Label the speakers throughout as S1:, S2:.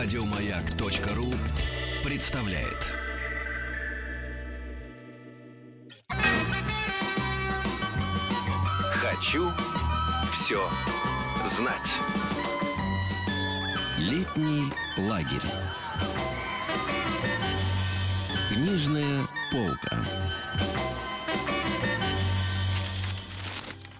S1: Радиомаяк.ру представляет. Хочу все знать. Летний лагерь. Книжная полка.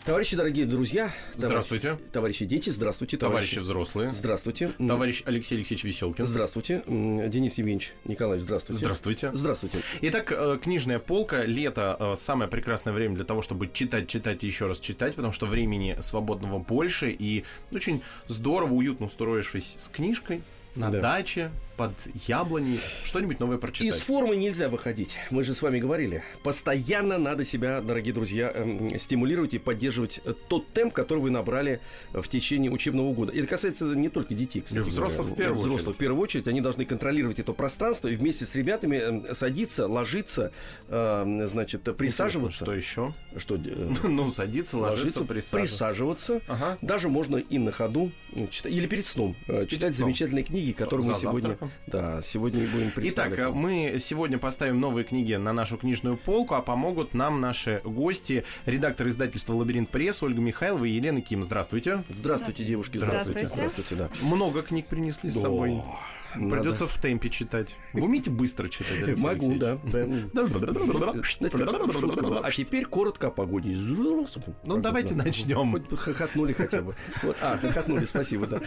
S2: Товарищи, дорогие друзья,
S3: Здравствуйте.
S2: Товарищи, товарищи дети, здравствуйте,
S3: Товарищи взрослые.
S2: Здравствуйте.
S3: Товарищ Алексей Алексеевич Веселкин.
S2: Здравствуйте. Денис Евгеньевич Николаевич, здравствуйте.
S3: Здравствуйте.
S2: Здравствуйте.
S3: Итак, э, книжная полка. Лето э, самое прекрасное время для того, чтобы читать, читать и еще раз читать, потому что времени свободного больше и очень здорово, уютно устроившись с книжкой на
S2: Да.
S3: даче, под яблоней, что-нибудь новое прочитать.
S2: Из формы нельзя выходить. Мы же с вами говорили. Постоянно надо себя, дорогие друзья, эм, стимулировать и поддерживать э, тот темп, который вы набрали в течение учебного года. И это касается не только детей, кстати.
S3: И взрослых
S2: говоря.
S3: в первую
S2: Взрослых
S3: очередь.
S2: в первую очередь. Они должны контролировать это пространство и вместе с ребятами эм, садиться, ложиться, э, значит, присаживаться.
S3: Что еще?
S2: Что, э,
S3: Ну, садиться, ложиться, присаживаться.
S2: присаживаться.
S3: Ага.
S2: Даже можно и на ходу э, читать, или перед сном э, читать
S3: сном.
S2: замечательные книги, которые мы сегодня,
S3: завтраком.
S2: да, сегодня будем представлять.
S3: Итак, мы сегодня поставим новые книги на нашу книжную полку, а помогут нам наши гости, редактор издательства «Лабиринт пресс» Ольга Михайлова и Елена Ким. Здравствуйте.
S2: Здравствуйте, девушки, здравствуйте,
S4: Здравствуйте.
S2: здравствуйте, да.
S3: Много книг принесли с собой. Придется в темпе читать. Вы умеете быстро читать? Алексей
S2: Могу, да. А теперь коротко о погоде.
S3: Ну, давайте начнем.
S2: Хоть хохотнули хотя бы. Вот, а, хохотнули, спасибо, да.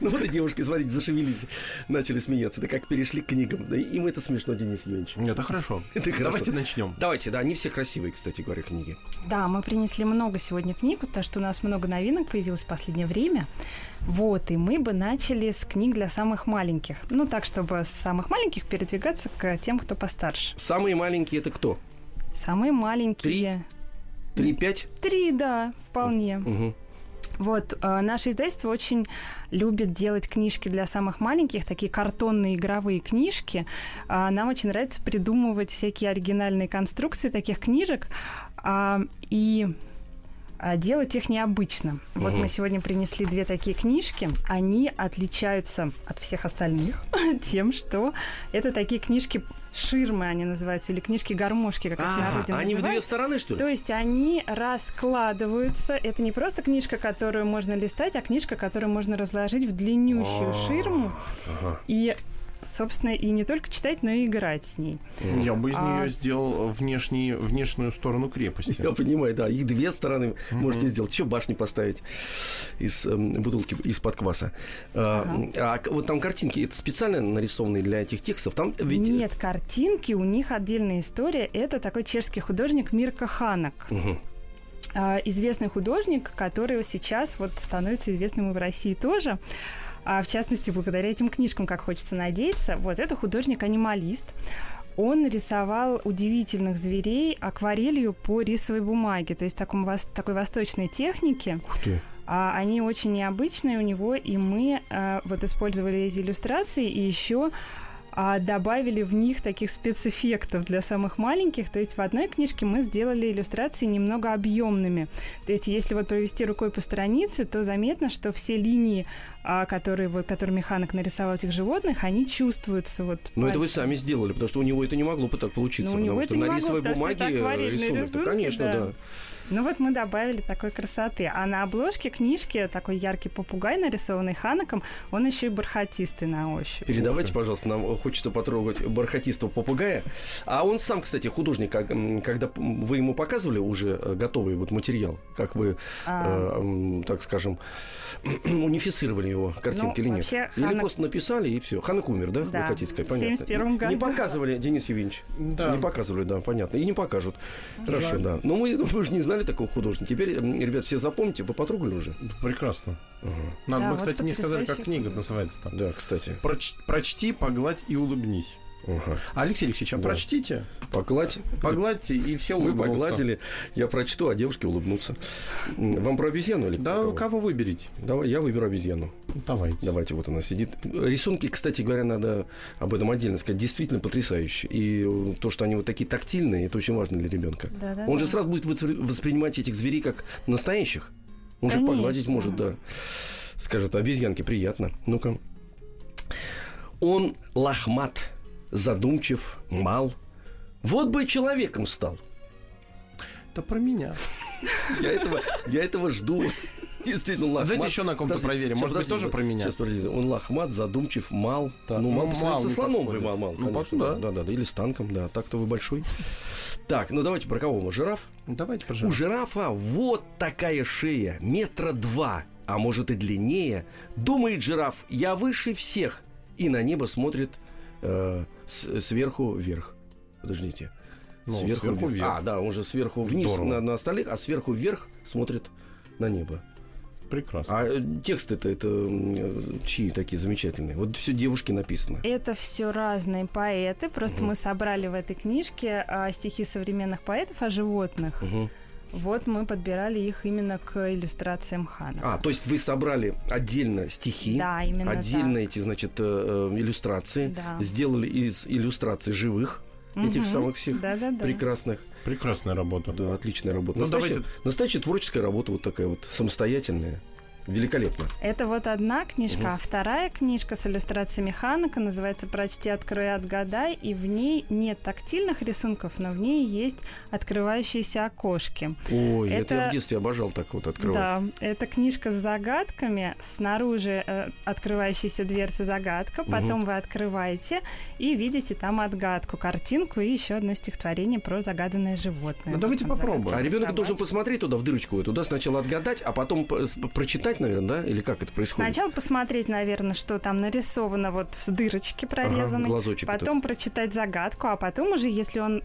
S2: Ну вот и девушки, смотрите, зашевелились, начали смеяться. Да как перешли к книгам. Да и им это смешно, Денис Евгеньевич.
S3: Это хорошо.
S2: Это хорошо.
S3: Давайте начнем.
S2: Давайте, да, они все красивые, кстати говоря, книги.
S4: Да, мы принесли много сегодня книг, потому что у нас много новинок появилось в последнее время. Вот, и мы бы начали с книг для самых маленьких. Ну, так, чтобы с самых маленьких передвигаться к тем, кто постарше.
S2: Самые маленькие это кто?
S4: Самые маленькие.
S2: Три-пять?
S4: Три, да, вполне.
S2: Угу.
S4: Вот, э, наше издательство очень любит делать книжки для самых маленьких, такие картонные игровые книжки. А нам очень нравится придумывать всякие оригинальные конструкции таких книжек а, и а, делать их необычно. Вот
S2: Мгм.
S4: мы сегодня принесли две такие книжки. Они отличаются от всех остальных тем, что это такие книжки ширмы, они называются, или книжки-гармошки, как их в народе
S2: они в
S4: называют.
S2: две стороны, что ли?
S4: То есть они раскладываются. Это не просто книжка, которую можно листать, а книжка, которую можно разложить в длиннющую ширму. И, собственно, и не только читать, но и играть с ней.
S3: Я бы из
S4: А-
S3: нее сделал внешний, внешнюю сторону крепости.
S2: Я понимаю, да, их две стороны
S3: Мгм.
S2: можете сделать. Еще башни поставить из эм, бутылки из-под кваса. А, а к- вот там картинки, это специально нарисованные для этих текстов. Там ведь...
S4: Нет, картинки, у них отдельная история. Это такой чешский художник Мирка.
S2: Мгм.
S4: А, известный художник, который сейчас вот становится известным и в России тоже. А, в частности, благодаря этим книжкам, как хочется надеяться. Вот это художник-анималист. Он рисовал удивительных зверей акварелью по рисовой бумаге, то есть таком, такой восточной технике.
S2: Ух ты.
S4: А они очень необычные у него, и мы а, вот использовали эти иллюстрации и еще а, добавили в них таких спецэффектов для самых маленьких. То есть в одной книжке мы сделали иллюстрации немного объемными. То есть если вот провести рукой по странице, то заметно, что все линии, а, которые вот, которыми Ханок нарисовал этих животных, они чувствуются вот.
S2: Ну, это вы
S4: пальцем.
S2: сами сделали, потому что у него это не могло бы так получиться.
S4: Ну,
S2: потому что на рисовой бумаге рисунок,
S4: рисунки,
S2: конечно,
S4: да.
S2: да.
S4: Ну вот мы добавили такой красоты. А на обложке книжки такой яркий попугай, нарисованный Ханаком, он еще и бархатистый на ощупь.
S2: Передавайте, пожалуйста, нам хочется потрогать бархатистого попугая. А он сам, кстати, художник, м, когда вы ему показывали уже э, готовый вот материал, как вы,
S4: А.
S2: э, так скажем, унифицировали его картинки
S4: Ну,
S2: или нет?
S4: вообще,
S2: Или
S4: Ханак-
S2: просто написали и все. Ханак умер, да?
S4: Да,
S2: Вы хотите сказать?
S4: в
S2: Понятно.
S4: 71
S2: Не
S4: году.
S2: показывали, Денис Евгеньевич?
S3: Да.
S2: Не показывали, да, понятно. И не покажут. Хорошо,
S3: Жаль.
S2: да. Но мы, мы же не знали такого художника. Теперь, ребят, все запомните, вы потрогали уже?
S3: Прекрасно.
S2: Ага.
S3: Надо
S4: Да,
S3: бы,
S4: вот
S3: кстати, не сказали, как книга называется там.
S2: Да, кстати.
S3: Проч- прочти, погладь и улыбнись.
S2: Ага.
S3: Алексей Алексеевич, а
S2: Да.
S3: прочтите,
S2: Погладь.
S3: погладьте, и все
S2: Вы
S3: улыбнутся.
S2: погладили, я прочту, а девушки улыбнутся. Вам про обезьяну или
S3: Да,
S2: кого?
S3: кого выберите?
S2: Давай, я выберу обезьяну.
S3: Давайте.
S2: Давайте, вот она сидит. Рисунки, кстати говоря, надо об этом отдельно сказать, действительно потрясающие. И э, то, что они вот такие тактильные, это очень важно для ребенка.
S4: Да-да-да.
S2: Он же сразу будет воспри- воспринимать этих зверей как настоящих. Он же
S4: Конечно.
S2: погладить может, да. Скажет, обезьянке приятно. Ну-ка. Он лохмат, задумчив, мал. Вот бы человеком стал.
S3: Это про меня.
S2: Я этого, я этого жду. Действительно, лохмат.
S3: Давайте еще на ком-то проверим. Может быть, тоже про меня?
S2: Сейчас, подожди. Он лохмат, задумчив, мал.
S3: Так,
S2: ну, мал,
S3: ну, мал
S2: сравнению со слоном вы мал, мал,
S3: Ну,
S2: конечно.
S3: потом,
S2: да. да, да, или с танком, да. Так-то вы большой. Так, ну давайте про кого мы? Жираф?
S3: Давайте про
S2: У
S3: жирафа.
S2: жирафа вот такая шея, метра два, а может и длиннее. Думает жираф, я выше всех. И на небо смотрит э, с- сверху вверх. Подождите.
S3: Ну, сверху вверх.
S2: А, да, он же сверху вниз
S3: Здорово.
S2: на, на остальных, а сверху вверх смотрит на небо.
S3: Прекрасно.
S2: А э, тексты-то это э, чьи такие замечательные? Вот все девушки написано.
S4: Это все разные поэты. Просто
S2: Мгм.
S4: мы собрали в этой книжке а, стихи современных поэтов о животных.
S2: Мгм.
S4: Вот мы подбирали их именно к иллюстрациям Хана.
S2: А, то есть вы собрали отдельно стихи,
S4: да, именно
S2: отдельно эти, значит, э, э, иллюстрации,
S4: Да.
S2: сделали из иллюстраций живых
S4: так.
S2: этих
S4: Мгм.
S2: самых всех
S4: Да-да-да.
S2: прекрасных.
S3: Прекрасная работа.
S2: Да, отличная работа.
S3: Ну,
S2: настоящая,
S3: давайте-
S2: настоящая творческая работа вот такая вот самостоятельная. Великолепно.
S4: Это вот одна книжка,
S2: Мгм.
S4: а вторая книжка с иллюстрацией Ханака называется «Прочти, открой, отгадай», и в ней нет тактильных рисунков, но в ней есть открывающиеся окошки.
S2: Ой, это, я
S4: Это-
S2: в детстве обожал так вот открывать.
S4: Да, это книжка с загадками, снаружи э, открывающаяся дверца загадка, потом вы открываете и видите там отгадку, картинку и еще одно стихотворение про загаданное животное.
S3: Ну, давайте попробуем.
S2: А ребенок должен посмотреть туда, в дырочку эту, да, сначала отгадать, а потом п- прочитать, наверное, да? Или как это происходит?
S4: Сначала посмотреть, наверное, что там нарисовано вот в дырочке прорезанной,
S2: вот
S4: потом прочитать загадку, а потом уже, если он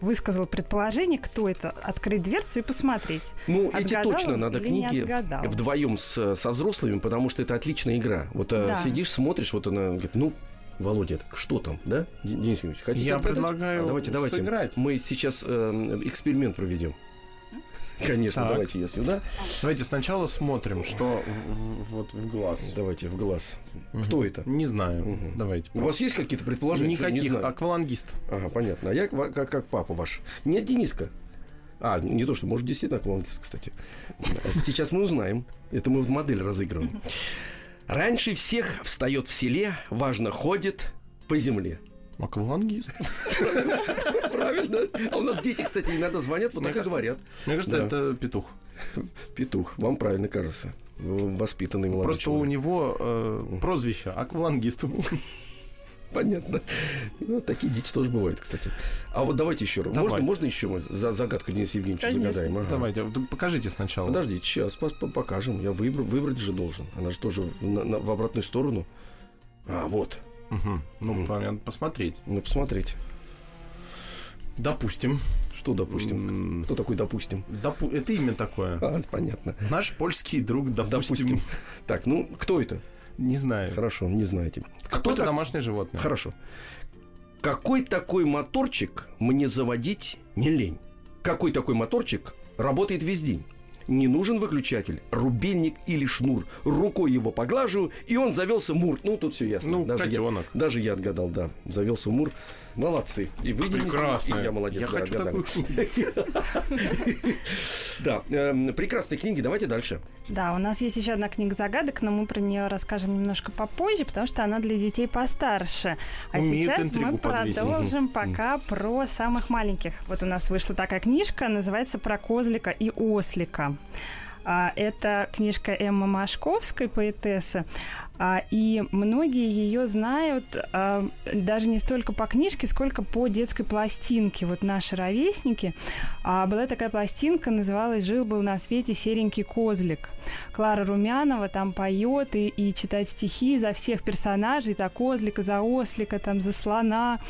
S4: высказал предположение, кто это, открыть дверцу и посмотреть.
S2: Ну, эти точно надо книги вдвоем с, со взрослыми, потому что это отличная игра. Вот э,
S4: Да.
S2: сидишь, смотришь, вот она говорит, ну, Володя, что там, да? Денис Евгеньевич, хотите
S3: Я
S2: отгадать?
S3: предлагаю
S2: А давайте, давайте.
S3: сыграть.
S2: Мы сейчас э, эксперимент проведем. Конечно,
S3: Так.
S2: давайте я сюда.
S3: Давайте сначала смотрим, что в- в- вот в глаз.
S2: Давайте в глаз.
S3: Мгм.
S2: Кто это?
S3: Не знаю.
S2: Мгм.
S3: Давайте.
S2: У вас есть какие-то предположения? Что, не
S3: Никаких. Аквалангист.
S2: Ага, понятно. А я как, как папа ваш. Нет, Дениска. А, не то, что, может, действительно аквалангист, кстати. Сейчас мы узнаем. Это мы в модель разыгрываем. Раньше всех встает в селе, важно ходит по земле.
S3: Аквалангист.
S2: Правильно. А у нас дети, кстати, иногда звонят, вот
S3: Мне
S2: так и говорят.
S3: Мне кажется,
S2: Да.
S3: это петух.
S2: Петух, вам правильно кажется. Воспитанный молодой
S3: Просто у него э, прозвище аквалангист.
S2: Понятно. Ну, такие дети тоже бывают, кстати. А вот давайте еще раз. Можно, можно еще мы за загадку Дениса Евгеньевича
S4: Конечно.
S2: загадаем? Ага.
S3: Давайте, покажите сначала.
S2: Подождите, сейчас покажем. Я выбр- выбрать же должен. Она же тоже на- на- в обратную сторону. А, вот.
S3: Мгм. Ну, понятно, посмотреть.
S2: Ну, посмотрите.
S3: Допустим.
S2: Что, допустим? Кто такой допустим?
S3: допу- Это имя такое.
S2: А, понятно.
S3: Наш польский друг, допустим.
S2: Допустим. Так, ну, кто это?
S3: Не знаю.
S2: Хорошо, не знаете. Кто
S3: Какое-то
S2: так-
S3: домашнее животное.
S2: Хорошо. Какой такой моторчик мне заводить не лень? Какой такой моторчик работает весь день? Не нужен выключатель, рубильник или шнур. Рукой его поглаживаю, и он завелся мур. Ну, тут все ясно.
S3: Ну,
S2: даже, я,
S3: котенок.
S2: даже я отгадал, да. Завелся мур. Молодцы. И вы,
S3: Прекрасно.
S2: и я молодец.
S3: Я
S2: да,
S3: хочу
S2: отгадали.
S3: такую книгу.
S2: Да, эм, прекрасные книги. Давайте дальше.
S4: Да, у нас есть еще одна книга загадок, но мы про нее расскажем немножко попозже, потому что она для детей постарше. А сейчас мы продолжим пока про самых маленьких. Вот у нас вышла такая книжка, называется «Про козлика и ослика». А, Это книжка Эммы Машковской, поэтессы. А, И многие ее знают а, даже не столько по книжке, сколько по детской пластинке. Вот наши ровесники. Была такая пластинка, называлась «Жил-был на свете серенький козлик». Клара Румянова там поет и, и читает стихи за всех персонажей, за козлика, за ослика, там, за слона.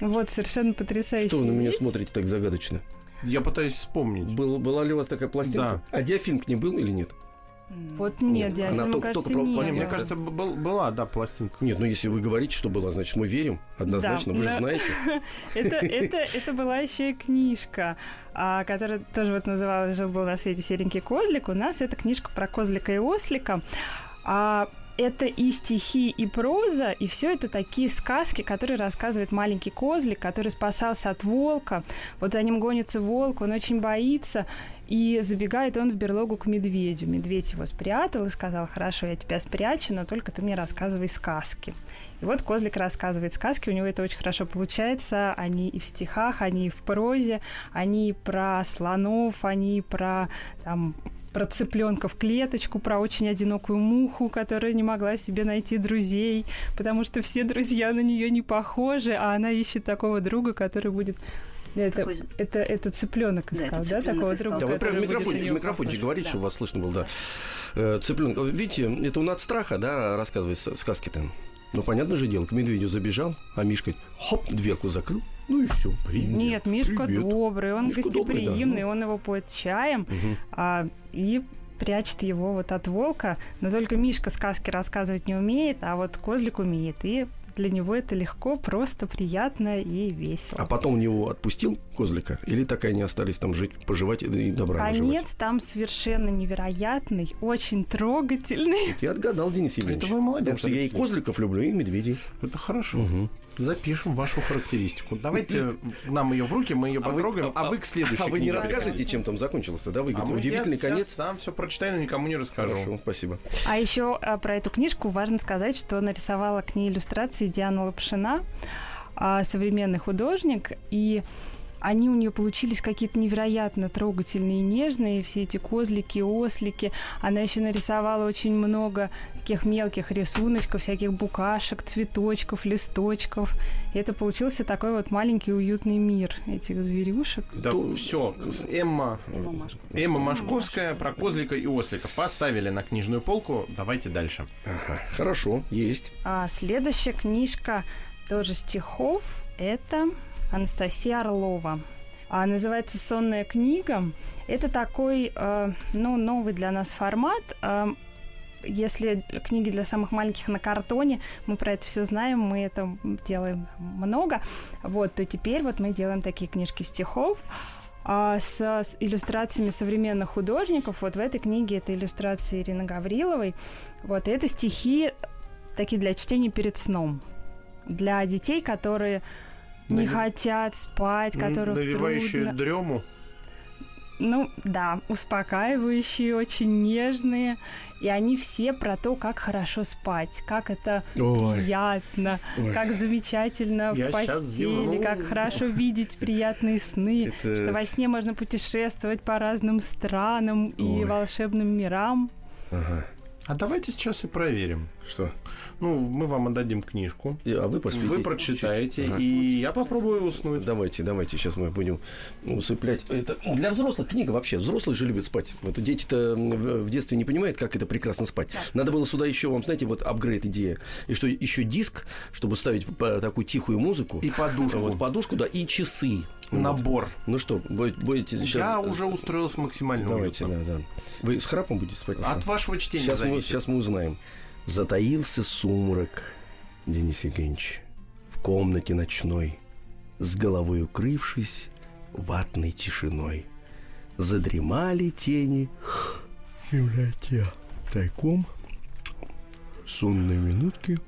S4: Вот, совершенно потрясающе.
S2: Что вы на меня смотрите так загадочно?
S3: Я пытаюсь вспомнить.
S2: Был, была ли у вас такая пластинка? А диафильм к ней был или нет?
S4: Вот нет,
S2: Нет, она только-
S4: кажется,
S2: только про пластинку.
S3: мне кажется, был- была, да, пластинка.
S2: Нет, ну если вы говорите, что было, значит, мы верим. Однозначно,
S4: Да,
S2: вы же
S4: да.
S2: знаете.
S4: Это, это, это была еще и книжка, а, которая тоже вот называлась «Жил-был на свете серенький козлик». У нас это книжка про козлика и ослика. А, это и стихи, и проза, и все это такие сказки, которые рассказывает маленький козлик, который спасался от волка. Вот за ним гонится волк, он очень боится. И забегает он в берлогу к медведю. Медведь его спрятал и сказал, хорошо, я тебя спрячу, но только ты мне рассказывай сказки. И вот Козлик рассказывает сказки, у него это очень хорошо получается. Они и в стихах, они и в прозе, они и про слонов, они и про там, про цыпленка в клеточку, про очень одинокую муху, которая не могла себе найти друзей, потому что все друзья на нее не похожи, а она ищет такого друга, который будет это, Такой... это, это цыпленок искал, да, да такого друга?
S2: Да, вы прям микрофон, микрофончик говорите, да. чтобы вас слышно было, да. Э, цыпленок. Видите, это он от страха, да, рассказывает сказки-то. Ну, понятно же дело, к медведю забежал, а Мишка хоп, дверку закрыл, ну и все,
S4: привет. Нет, Мишка привет. добрый, он Мишка гостеприимный, добрый, да. он его поет чаем, угу. а, и прячет его вот от волка. Но только Мишка сказки рассказывать не умеет, а вот козлик умеет. И для него это легко, просто приятно и весело.
S2: А потом него отпустил козлика? Или так и они остались там жить, поживать и добра
S4: Конец наживать? там совершенно невероятный, очень трогательный.
S2: Я отгадал, Денис Евгеньевич.
S3: Это вы молодец.
S2: Потому что я и козликов люблю, и медведей.
S3: Это хорошо. Угу. Запишем вашу характеристику. Давайте нам ее в руки, мы ее потрогаем, а, а вы к следующей
S2: А вы не расскажете, чем там закончился, да? Вы а удивительный
S3: я
S2: конец.
S3: сам все прочитаю, но никому не расскажу.
S2: Хорошо, спасибо.
S4: А еще а, про эту книжку важно сказать, что нарисовала к ней иллюстрации Диана Лапшина, а, современный художник, и они у нее получились какие-то невероятно трогательные и нежные, все эти козлики, ослики. Она еще нарисовала очень много таких мелких рисуночков, всяких букашек, цветочков, листочков. И это получился такой вот маленький уютный мир этих зверюшек.
S3: Да, То... все. Эмма, Эмма Машковская про козлика и ослика поставили на книжную полку. Давайте дальше.
S2: Ага, хорошо, есть.
S4: А следующая книжка тоже стихов. Это Анастасия Орлова. А называется «Сонная книга». Это такой, э, ну, новый для нас формат. Э, если книги для самых маленьких на картоне, мы про это все знаем, мы это делаем много, вот, то теперь вот мы делаем такие книжки стихов а с, с иллюстрациями современных художников. Вот в этой книге это иллюстрации Ирины Гавриловой. Вот, это стихи такие для чтения перед сном. Для детей, которые не Нав... хотят спать, которых
S3: Навевающие
S4: трудно.
S3: дрему?
S4: Ну, да, успокаивающие, очень нежные. И они все про то, как хорошо спать, как это Ой. приятно, Ой. как замечательно Я в постели, как хорошо видеть приятные сны, это... что во сне можно путешествовать по разным странам Ой. и волшебным мирам.
S3: Ага. А давайте сейчас и проверим.
S2: Что?
S3: Ну, мы вам отдадим книжку.
S2: И, а вы поспите.
S3: Вы прочитаете, ага. и я попробую уснуть.
S2: Давайте, давайте, сейчас мы будем усыплять. Это для взрослых книга вообще. Взрослые же любят спать. Вот дети-то в детстве не понимают, как это прекрасно спать. Надо было сюда еще, вам знаете, вот апгрейд идея. И что еще диск, чтобы ставить такую тихую музыку.
S3: И подушку.
S2: Вот подушку, да, и часы.
S3: Набор. Вот.
S2: Ну что, будете
S3: сейчас... Я уже устроился максимально
S2: Давайте, уютно. да, да. Вы с храпом будете спать?
S3: От вашего чтения
S2: сейчас
S3: зависит.
S2: мы, сейчас мы узнаем. Затаился сумрак, Денис Евгеньевич, в комнате ночной, с головой укрывшись ватной тишиной. Задремали тени в темноте тайком, сонные минутки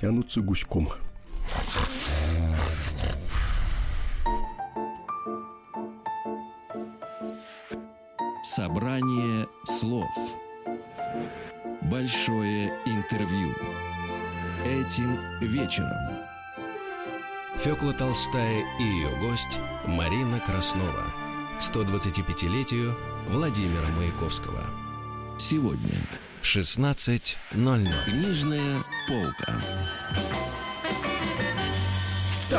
S2: тянутся гуськом.
S1: Собрание слов Большое интервью. Этим вечером. Фёкла Толстая и ее гость Марина Краснова к 125-летию Владимира Маяковского. Сегодня в 16.00. Книжная полка.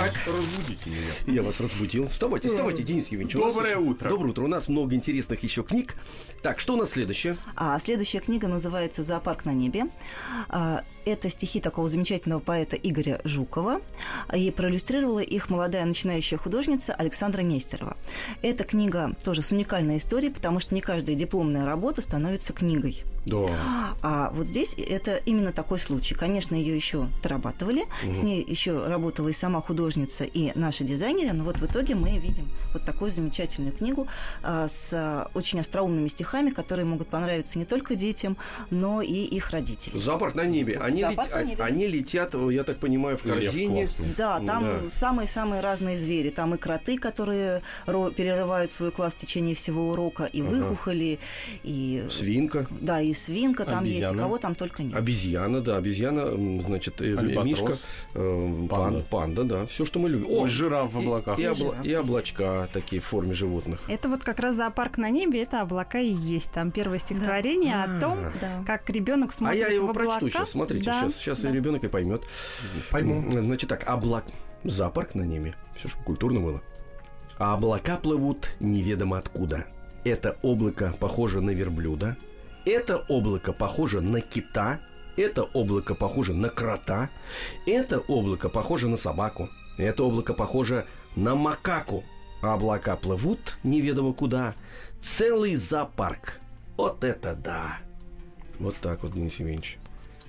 S2: Так.
S3: Разбудите меня.
S2: Я вас разбудил. Вставайте, вставайте, Денис Евгеньевич.
S3: Доброе утро.
S2: Доброе утро. У нас много интересных еще книг. Так, что у нас следующее?
S5: А следующая книга называется «Зоопарк на небе». А, это стихи такого замечательного поэта Игоря Жукова. И проиллюстрировала их молодая начинающая художница Александра Нестерова. Эта книга тоже с уникальной историей, потому что не каждая дипломная работа становится книгой.
S2: Да.
S5: А вот здесь это именно такой случай. Конечно, ее еще дорабатывали, угу. с ней еще работала и сама художница, и наши дизайнеры, но вот в итоге мы видим вот такую замечательную книгу а, с очень остроумными стихами, которые могут понравиться не только детям, но и их родителям.
S2: Зоопарк на небе. Они
S5: Зоопарк
S2: лет-
S5: на небе.
S2: они летят, я так понимаю, в корзине.
S5: Да, там
S2: да.
S5: самые-самые разные звери. Там и кроты, которые ро- перерывают свой класс в течение всего урока, и
S2: Ага.
S5: выхухоли, и...
S2: Свинка.
S5: Да, и свинка там есть, и
S3: Обезьяна.
S5: кого там только нет.
S2: Обезьяна, да, обезьяна, значит, э,
S3: Альбатрос.
S2: мишка, э,
S3: Панда.
S2: пан- панда, да, все, что мы любим.
S3: Ой, жираф в облаках.
S2: И,
S5: И
S2: обла- и облачка такие в форме животных.
S4: Это вот как раз зоопарк на небе, это облака и есть. Там первое стихотворение о том,
S5: Да.
S4: как ребенок
S2: А
S4: смотрит
S2: я его
S4: в облака.
S2: прочту сейчас, смотрите,
S4: Да,
S2: сейчас, сейчас
S4: да.
S2: и ребенок и поймет.
S3: Пойму.
S2: Значит так, облак... Зоопарк на небе. Все, чтобы культурно было. А облака плывут неведомо откуда. Это облако похоже на верблюда. Это облако похоже на кита. Это облако похоже на крота. Это облако похоже на собаку. Это облако похоже на макаку. А облака плывут неведомо куда. Целый зоопарк. Вот это да. Вот так вот, Денис Евгеньевич.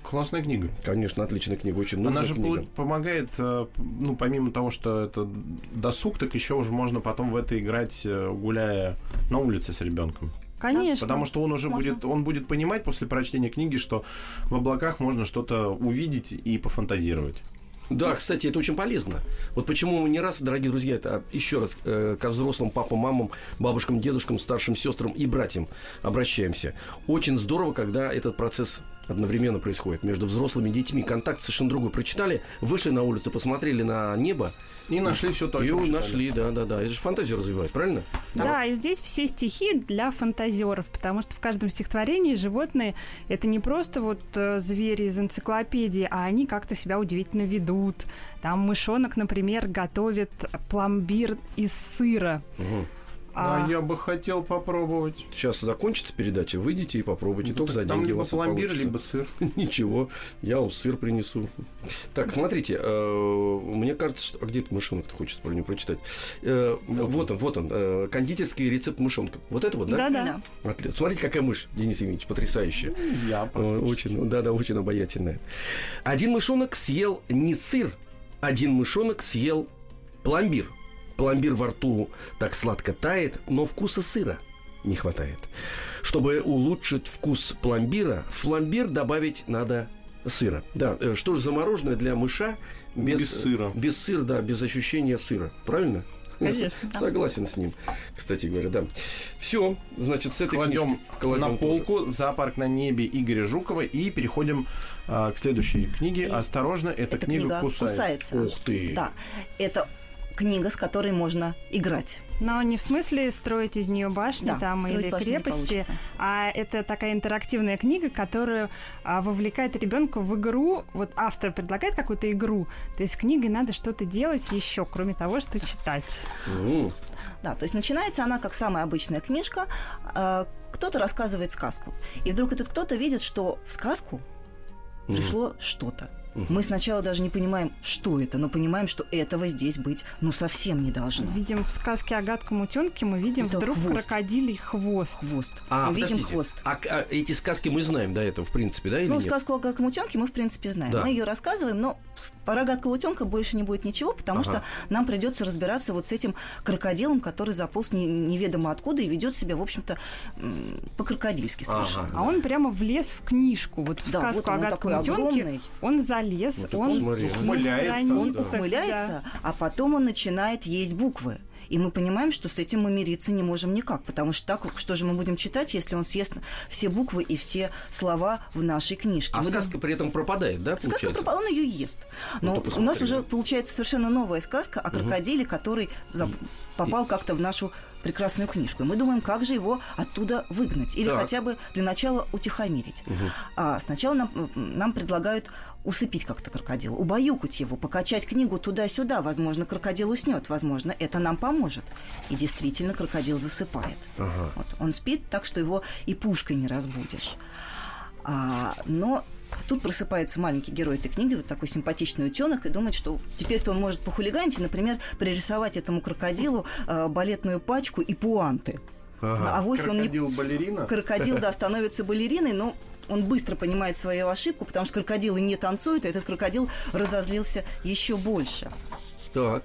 S3: Классная книга.
S2: Конечно, отличная книга, очень нужная
S3: Она же
S2: книга.
S3: помогает, э, ну, помимо того, что это досуг, так еще уже можно потом в это играть, э, гуляя на улице с ребенком.
S4: Конечно.
S3: Потому что он уже
S5: Можно.
S3: будет, он будет понимать после прочтения книги, что в облаках можно что-то увидеть и пофантазировать.
S2: Да, кстати, это очень полезно. Вот почему мы не раз, дорогие друзья, это еще раз э, ко взрослым папам, мамам, бабушкам, дедушкам, старшим сестрам и братьям обращаемся. Очень здорово, когда этот процесс одновременно происходит между взрослыми и детьми. Контакт совершенно другой. Прочитали, вышли на улицу, посмотрели на небо
S3: И нашли все то, о
S2: и нашли, да, да, да. Это же фантазию развивает, правильно?
S4: Да, и здесь все стихи для фантазеров, потому что в каждом стихотворении животные это не просто вот э, звери из энциклопедии, а они как-то себя удивительно ведут. Там мышонок, например, готовит пломбир из сыра.
S2: Мгм.
S3: А я бы хотел попробовать.
S2: Сейчас закончится передача, выйдите и попробуйте. Только за деньги у
S3: либо
S2: вас и
S3: пломбир,
S2: получится.
S3: либо сыр.
S2: Ничего, я вам сыр принесу. Так, смотрите, э, мне кажется, что... А где этот мышонок-то хочется про него прочитать? Э, Вот он, вот он, э, кондитерский рецепт мышонка. Вот это вот, да?
S4: Да-да.
S5: Да.
S2: Отли- Смотрите, какая мышь, Денис Евгеньевич, потрясающая.
S3: Я
S2: Э,
S3: попробую.
S2: Очень, ну, да-да, очень обаятельная. Один мышонок съел не сыр, один мышонок съел пломбир. Пломбир во рту так сладко тает, но вкуса сыра не хватает. Чтобы улучшить вкус пломбира, в пломбир добавить надо сыра. Да, э, что же замороженное для мыша без,
S3: Без сыра.
S2: Без сыра, да, без ощущения сыра. Правильно?
S4: Конечно.
S2: Согласен с ним, кстати говоря, да. Все, значит, с этой
S3: Кладем
S2: книжки кладем
S3: на
S2: тоже.
S3: полку «Зоопарк на небе» Игоря Жукова и переходим а, к следующей книге.
S5: И
S3: «Осторожно, эта,
S5: Эта
S3: книга,
S5: книга
S3: кусает».
S5: кусается.
S2: Ух ты!
S5: Да, это книга, с которой можно играть.
S4: Но не в смысле строить из нее башни
S5: Да,
S4: там или крепости, а это такая интерактивная книга, которая а, вовлекает ребенка в игру. Вот автор предлагает какую-то игру, то есть с книгой надо что-то делать еще, кроме того, что читать.
S2: М,
S5: Да, то есть начинается она как самая обычная книжка. э, Кто-то рассказывает сказку. И вдруг этот кто-то видит, что в сказку
S2: Мгм.
S5: пришло что-то. Мы сначала даже не понимаем, что это, но понимаем, что этого здесь быть ну совсем не должно.
S4: Видим в сказке о гадком утенке, мы видим
S5: Это
S4: вдруг
S5: хвост.
S4: крокодилий хвост.
S5: Хвост.
S2: А,
S5: мы видим хвост.
S2: А, а эти сказки мы знаем до этого, в принципе, да, или
S5: Ну,
S2: нет?
S5: сказку о гадком утенке мы, в принципе, знаем.
S2: Да.
S5: Мы ее рассказываем, но пора гадкого утенка больше не будет ничего, потому
S2: Ага.
S5: что нам придется разбираться вот с этим крокодилом, который заполз не- неведомо откуда и ведет себя, в общем-то, по-крокодильски совершенно.
S4: А он прямо влез в книжку. Вот в
S5: Да,
S4: сказку
S5: вот он,
S4: о
S5: он
S4: гадком
S5: такой
S4: утенке
S5: огромный.
S4: он залез,
S2: Вот это
S4: он
S2: посмотри.
S4: на
S3: Ухмыляется,
S5: Он ухмыляется, а потом он начинает есть буквы. И мы понимаем, что с этим мы мириться не можем никак, потому что так, что же мы будем читать, если он съест все буквы и все слова в нашей книжке?
S2: А
S5: Мы
S2: сказка при этом пропадает, да,
S5: Сказка
S2: получается?
S5: про... Он ее ест.
S2: Ну,
S5: Но
S2: ты
S5: у нас уже
S2: да.
S5: получается совершенно новая сказка о крокодиле, который за- попал как-то в нашу прекрасную книжку. И мы думаем, как же его оттуда выгнать. Или
S2: Так.
S5: хотя бы для начала утихомирить. А сначала нам, нам предлагают усыпить как-то крокодила, убаюкать его, покачать книгу туда-сюда. Возможно, крокодил уснет. Возможно, это нам поможет. И действительно, крокодил засыпает.
S2: Ага.
S5: Вот. Он спит так, что его и пушкой не разбудишь. А, но тут просыпается маленький герой этой книги, вот такой симпатичный утенок, и думает, что теперь-то он может похулиганить и, например, пририсовать этому крокодилу э, балетную пачку и пуанты.
S2: Ага.
S5: А вось он не
S3: Крокодил-балерина?
S5: крокодил, да, становится балериной, но он быстро понимает свою ошибку, потому что крокодилы не танцуют, и этот крокодил разозлился еще больше.
S2: Так.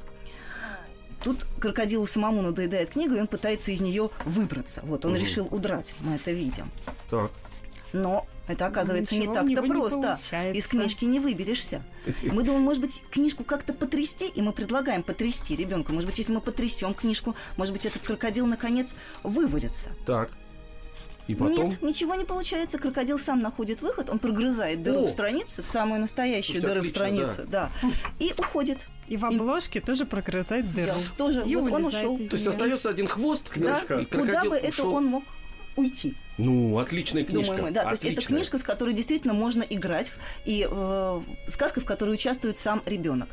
S5: Тут крокодилу самому надоедает книга, и он пытается из нее выбраться. Вот, он
S2: Мгм.
S5: решил удрать, мы это видим.
S2: Так.
S5: Но это оказывается
S4: Ничего
S5: не так-то
S4: не
S5: просто.
S4: получается.
S5: Из книжки не выберешься. Мы думаем, может быть, книжку как-то потрясти, и мы предлагаем потрясти ребенка. Может быть, если мы потрясем книжку, может быть, этот крокодил наконец вывалится.
S2: Так. И потом...
S5: Нет, ничего не получается. Крокодил сам находит выход, он прогрызает дыру
S2: О!
S5: в странице, самую настоящую
S2: Слушайте,
S5: дыру в
S2: отлично,
S5: странице, да. и уходит.
S4: И в обложке тоже прогрызает дыру.
S5: Да, тоже,
S4: И
S5: вот он ушел.
S2: То есть остается один хвост,
S5: Да,
S2: и
S5: куда бы это
S2: ушел.
S5: он мог уйти,
S2: Ну, отличная книжка.
S5: думаем мы. Да, то есть это
S2: отличная.
S5: книжка, с которой действительно можно играть, и э, сказка, в которой участвует сам ребенок.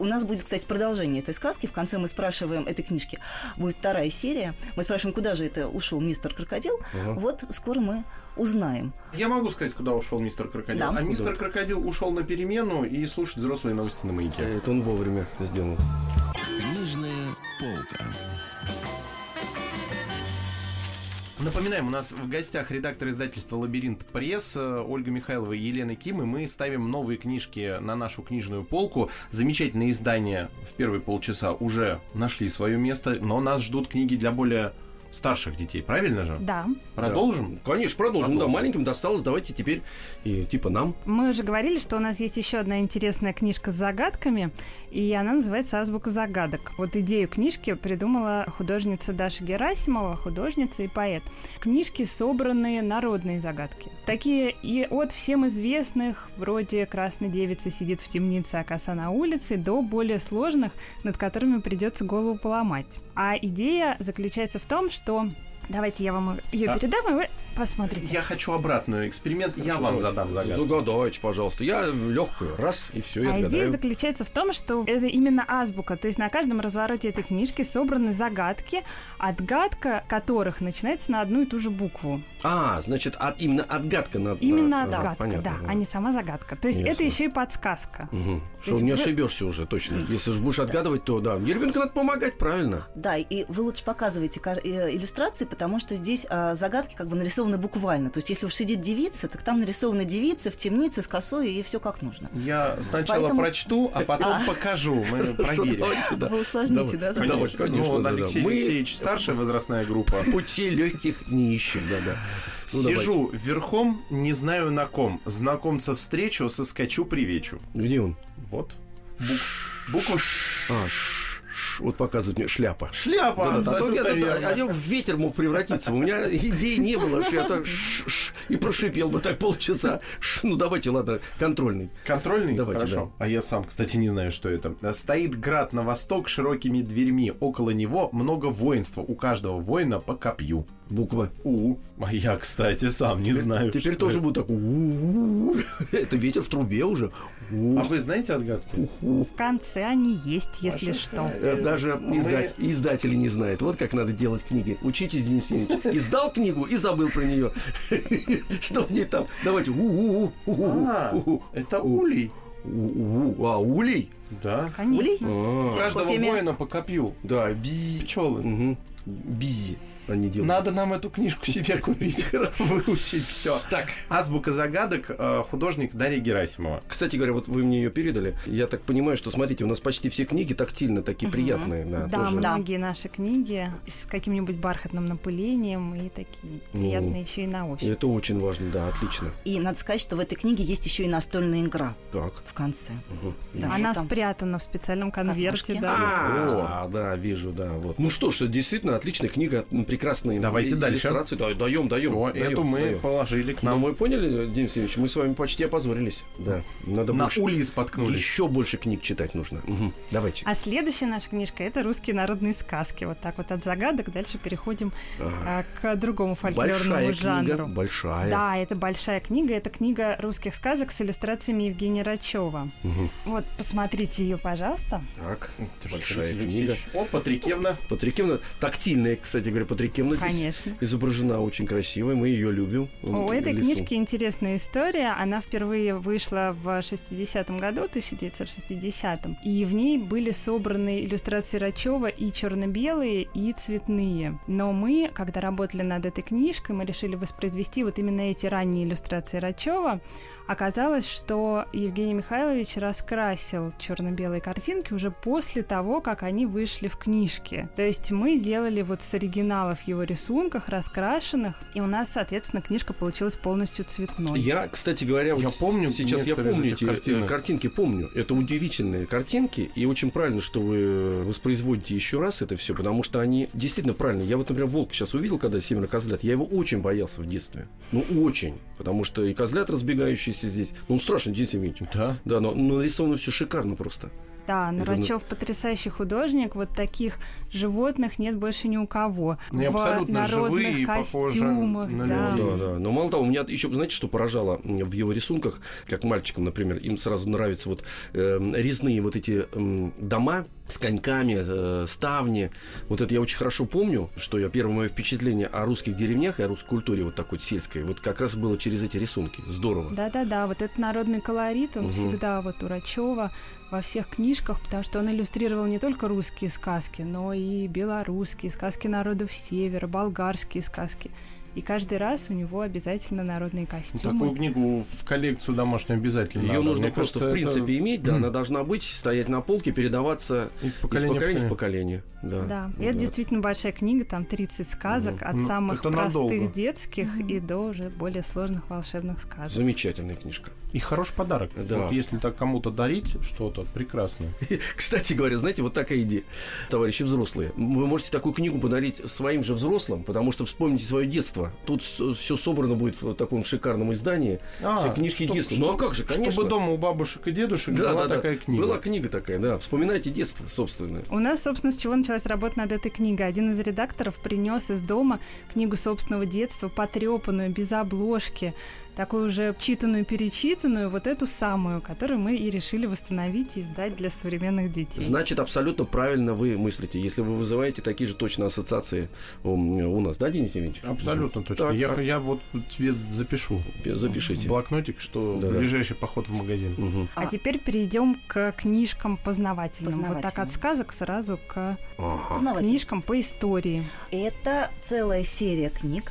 S5: У нас будет, кстати, продолжение этой сказки. В конце мы спрашиваем этой книжки. Будет вторая серия. Мы спрашиваем, куда же это ушел мистер Крокодил.
S2: Ага.
S5: Вот скоро мы узнаем.
S3: Я могу сказать, куда ушел мистер Крокодил.
S5: Да.
S3: А мистер
S2: Куда?
S3: Крокодил ушел на перемену и слушать взрослые новости на маяке.
S2: Это он вовремя сделал.
S1: Книжная полка.
S3: Напоминаем, у нас в гостях редактор издательства «Лабиринт Пресс» Ольга Михайлова и Елена Ким, и мы ставим новые книжки на нашу книжную полку. Замечательные издания в первые полчаса уже нашли свое место, но нас ждут книги для более старших детей, правильно же?
S4: Да.
S3: Продолжим?
S2: Да. Конечно, продолжим. Да,
S3: Продолжим.
S2: маленьким досталось, давайте теперь и типа нам.
S4: Мы уже говорили, что у нас есть еще одна интересная книжка с загадками, и она называется «Азбука загадок». Вот идею книжки придумала художница Даша Герасимова, художница и поэт. Книжки собранные народные загадки. Такие и от всем известных, вроде «Красная девица сидит в темнице, а коса на улице», до более сложных, над которыми придется голову поломать. А идея заключается в том, что... Давайте я вам ее передам, и вы посмотрите.
S3: Я хочу обратную эксперимент, я вам задам загадку.
S2: Загадайте, пожалуйста. Я легкую. Раз, и все, я
S4: А идея
S2: отгадаю.
S4: заключается в том, что это именно азбука. То есть на каждом развороте этой книжки собраны загадки, отгадка которых начинается на одну и ту же букву.
S2: А, значит, от, именно отгадка надо.
S4: Именно
S2: а,
S4: отгадка,
S2: понятно,
S4: да, а не сама загадка. То есть это
S2: Ясно.
S4: еще и подсказка.
S2: Угу. Что
S4: есть
S2: не
S4: вы-
S2: ошибешься уже, точно. Если же будешь отгадывать, то да. И ребенку надо помогать, правильно.
S5: Да, и вы лучше показываете э, иллюстрации, потому что здесь а, загадки как бы нарисованы буквально. То есть если уж сидит девица, так там нарисованы девицы в темнице с косой, и все как нужно.
S3: Я сначала
S5: Поэтому-
S3: прочту, а потом покажу. Мы проверим.
S5: Вы усложните, да? Задачу?
S2: конечно,
S3: ну. Алексей
S2: Мы-
S3: Алексеевич старшая возрастная группа.
S2: Путей легких не ищем, да-да. Ну,
S3: Сижу верхом, не знаю на ком. Знакомца встречу, соскочу, привечу.
S2: Где он?
S3: Вот. Бук- Буква Ш.
S2: А, ш- вот показывает мне шляпа.
S3: Шляпа.
S2: Да-да, а то я
S3: абсолютно
S2: тут,
S3: верно.
S2: а я в ветер мог превратиться. У меня идеи не было, что я так и прошипел бы так полчаса. Ну давайте, ладно, контрольный.
S3: Контрольный?
S2: Давайте,
S3: Хорошо. А я сам, кстати, не знаю, что это. Стоит град на восток широкими дверьми. Около него много воинства. У каждого воина по копью.
S2: Буква.
S3: У. А я, кстати, сам не знаю.
S2: Теперь
S3: что
S2: тоже
S3: это.
S2: буду так. «У-у-у». Это ветер в трубе уже. У.
S3: А вы знаете отгадки?
S4: В конце они есть, если
S3: Маша,
S4: что.
S2: Э, Даже
S3: Мы-
S2: издать- издатели не знают. Вот как надо делать книги. Учитесь, Денис Евгеньевич. Издал книгу и забыл про нее. Что в ней там? Давайте. у-у-у, у-у-у,
S3: А,
S2: у-у.
S3: это
S2: У.
S3: улей.
S2: У-у-у. А, улей?
S3: Да.
S4: Конечно.
S2: А,
S3: У каждого воина по копью.
S2: Да.
S3: Пчелы.
S2: Бизи они делают.
S3: Надо нам эту книжку себе купить, выучить все.
S2: Так,
S3: Азбука загадок, э, художник Дарья Герасимова.
S2: кстати говоря, вот вы мне ее передали. Я так понимаю, что, смотрите, у нас почти все книги тактильно такие приятные. Да,
S4: многие наши книги с каким-нибудь бархатным напылением и такие приятные еще и на ощупь.
S2: это очень важно, да, отлично.
S5: И надо сказать, что в этой книге есть еще и настольная игра
S2: Так.
S5: в конце.
S4: Она спрятана в специальном конверте, да.
S2: А, да, вижу, да, вот. Ну что ж, действительно отличная книга, прекрасные
S3: Давайте дальше.
S2: Да, даем, даем.
S3: Всё,
S2: даем,
S3: эту мы
S2: даем.
S3: положили к
S2: Но
S3: нам.
S2: мы поняли, Денис Евгеньевич, мы с вами почти опозорились. Да, надо
S3: На
S2: больше.
S3: улей споткнулись.
S2: Еще больше книг читать нужно. Мгм. Давайте.
S4: А следующая наша книжка это русские народные сказки. Вот так вот от загадок дальше переходим а, к другому фольклорному
S2: Большая
S4: жанру.
S2: книга, большая.
S4: Да, это большая книга. Это книга русских сказок с иллюстрациями Евгения Рачева.
S2: Мгм.
S4: Вот, посмотрите ее, пожалуйста.
S2: Так, большая книга.
S3: О, Патрикевна.
S2: Патрикевна, тактильная, кстати говоря, Патрикевна здесь
S4: Конечно.
S2: изображена очень красиво, мы ее любим.
S4: У этой
S2: Лесу.
S4: книжки интересная история. Она впервые вышла в 60-м году, 1960-м. И в ней были собраны иллюстрации Рачева и черно-белые, и цветные. Но мы, когда работали над этой книжкой, мы решили воспроизвести вот именно эти ранние иллюстрации Рачева. Оказалось, что Евгений Михайлович раскрасил черно-белые картинки уже после того, как они вышли в книжке. То есть мы делали вот с оригиналов его рисунках, раскрашенных, и у нас, соответственно, книжка получилась полностью цветной.
S2: Я, кстати говоря,
S3: Я
S2: вот
S3: помню
S2: сейчас я помню эти э,
S3: картинок.
S2: картинки, помню. Это удивительные картинки, и очень правильно, что вы воспроизводите еще раз это все, потому что они действительно правильно. Я вот, например, волк сейчас увидел, когда семеро козлят, я его очень боялся в детстве. Ну, очень. Потому что и козлят разбегающиеся здесь. Ну, он страшный, Денис Евгеньевич.
S3: Да.
S2: Да, но, но нарисовано все шикарно просто.
S4: Да,
S2: Это
S4: Нурачев потрясающий художник. Вот таких животных нет больше ни у кого.
S3: Они
S4: в
S3: абсолютно
S4: народных
S3: живые и похожи
S4: костюмах,
S3: на
S4: да.
S2: Да, да. Но мало того, у меня еще, знаете, что поражало в его рисунках, как мальчикам, например, им сразу нравятся вот э, резные вот эти м, дома с коньками, э, ставни. Вот это я очень хорошо помню, что я первое мое впечатление о русских деревнях и о русской культуре вот такой сельской, вот как раз было через эти рисунки. Здорово.
S4: Да-да-да, вот этот народный колорит, он
S2: Мгм.
S4: всегда вот у Рачева во всех книжках, потому что он иллюстрировал не только русские сказки, но и белорусские, сказки народов Севера, болгарские сказки. И каждый раз у него обязательно народные костюмы.
S3: Такую книгу в коллекцию домашнюю обязательно
S2: Ее
S3: надо.
S2: нужно
S3: Мне
S2: просто,
S3: кажется,
S2: в принципе,
S3: это
S2: иметь, да, она должна быть, стоять на полке, передаваться
S3: из
S2: из
S3: поколения,
S2: поколения в
S3: в
S2: поколение. Да.
S4: Да, и это
S2: Да.
S4: действительно большая книга, там 30 сказок,
S2: Мгм.
S4: от
S3: Ну,
S4: самых простых
S3: надолго.
S4: детских и до уже более сложных волшебных сказок.
S2: Замечательная книжка.
S3: И хороший подарок.
S2: Да.
S3: Вот если так кому-то дарить что-то, прекрасно.
S2: Кстати говоря, знаете, вот такая идея, товарищи взрослые. Вы можете такую книгу подарить своим же взрослым, потому что вспомните свое детство. Тут все собрано будет в таком шикарном издании. Все книжки
S3: чтоб-
S2: детства. Ну а как же, конечно.
S3: Чтобы дома у бабушек и дедушек
S2: Да,
S3: была
S2: да, да.
S3: такая книга.
S2: Была книга такая, да. Вспоминайте детство собственное.
S4: У нас, собственно, с чего началась работа над этой книгой. Один из редакторов принес из дома книгу собственного детства, потрепанную, без обложки, такую уже читанную, перечитанную, вот эту самую, которую мы и решили восстановить и издать для современных детей.
S2: Значит, абсолютно правильно вы мыслите, если вы вызываете такие же точно ассоциации у, у нас, да, Денис Евгеньевич?
S3: Абсолютно точно.
S2: Так,
S3: я,
S2: так.
S3: я вот тебе запишу.
S2: Запишите.
S3: В блокнотик, что
S2: Да-да.
S3: ближайший поход в магазин.
S2: Мгм.
S4: А теперь перейдем к книжкам познавательным. Вот так
S5: Познавательным.
S4: от сказок сразу к
S2: Ага.
S4: Книжкам по истории.
S5: Это целая серия книг.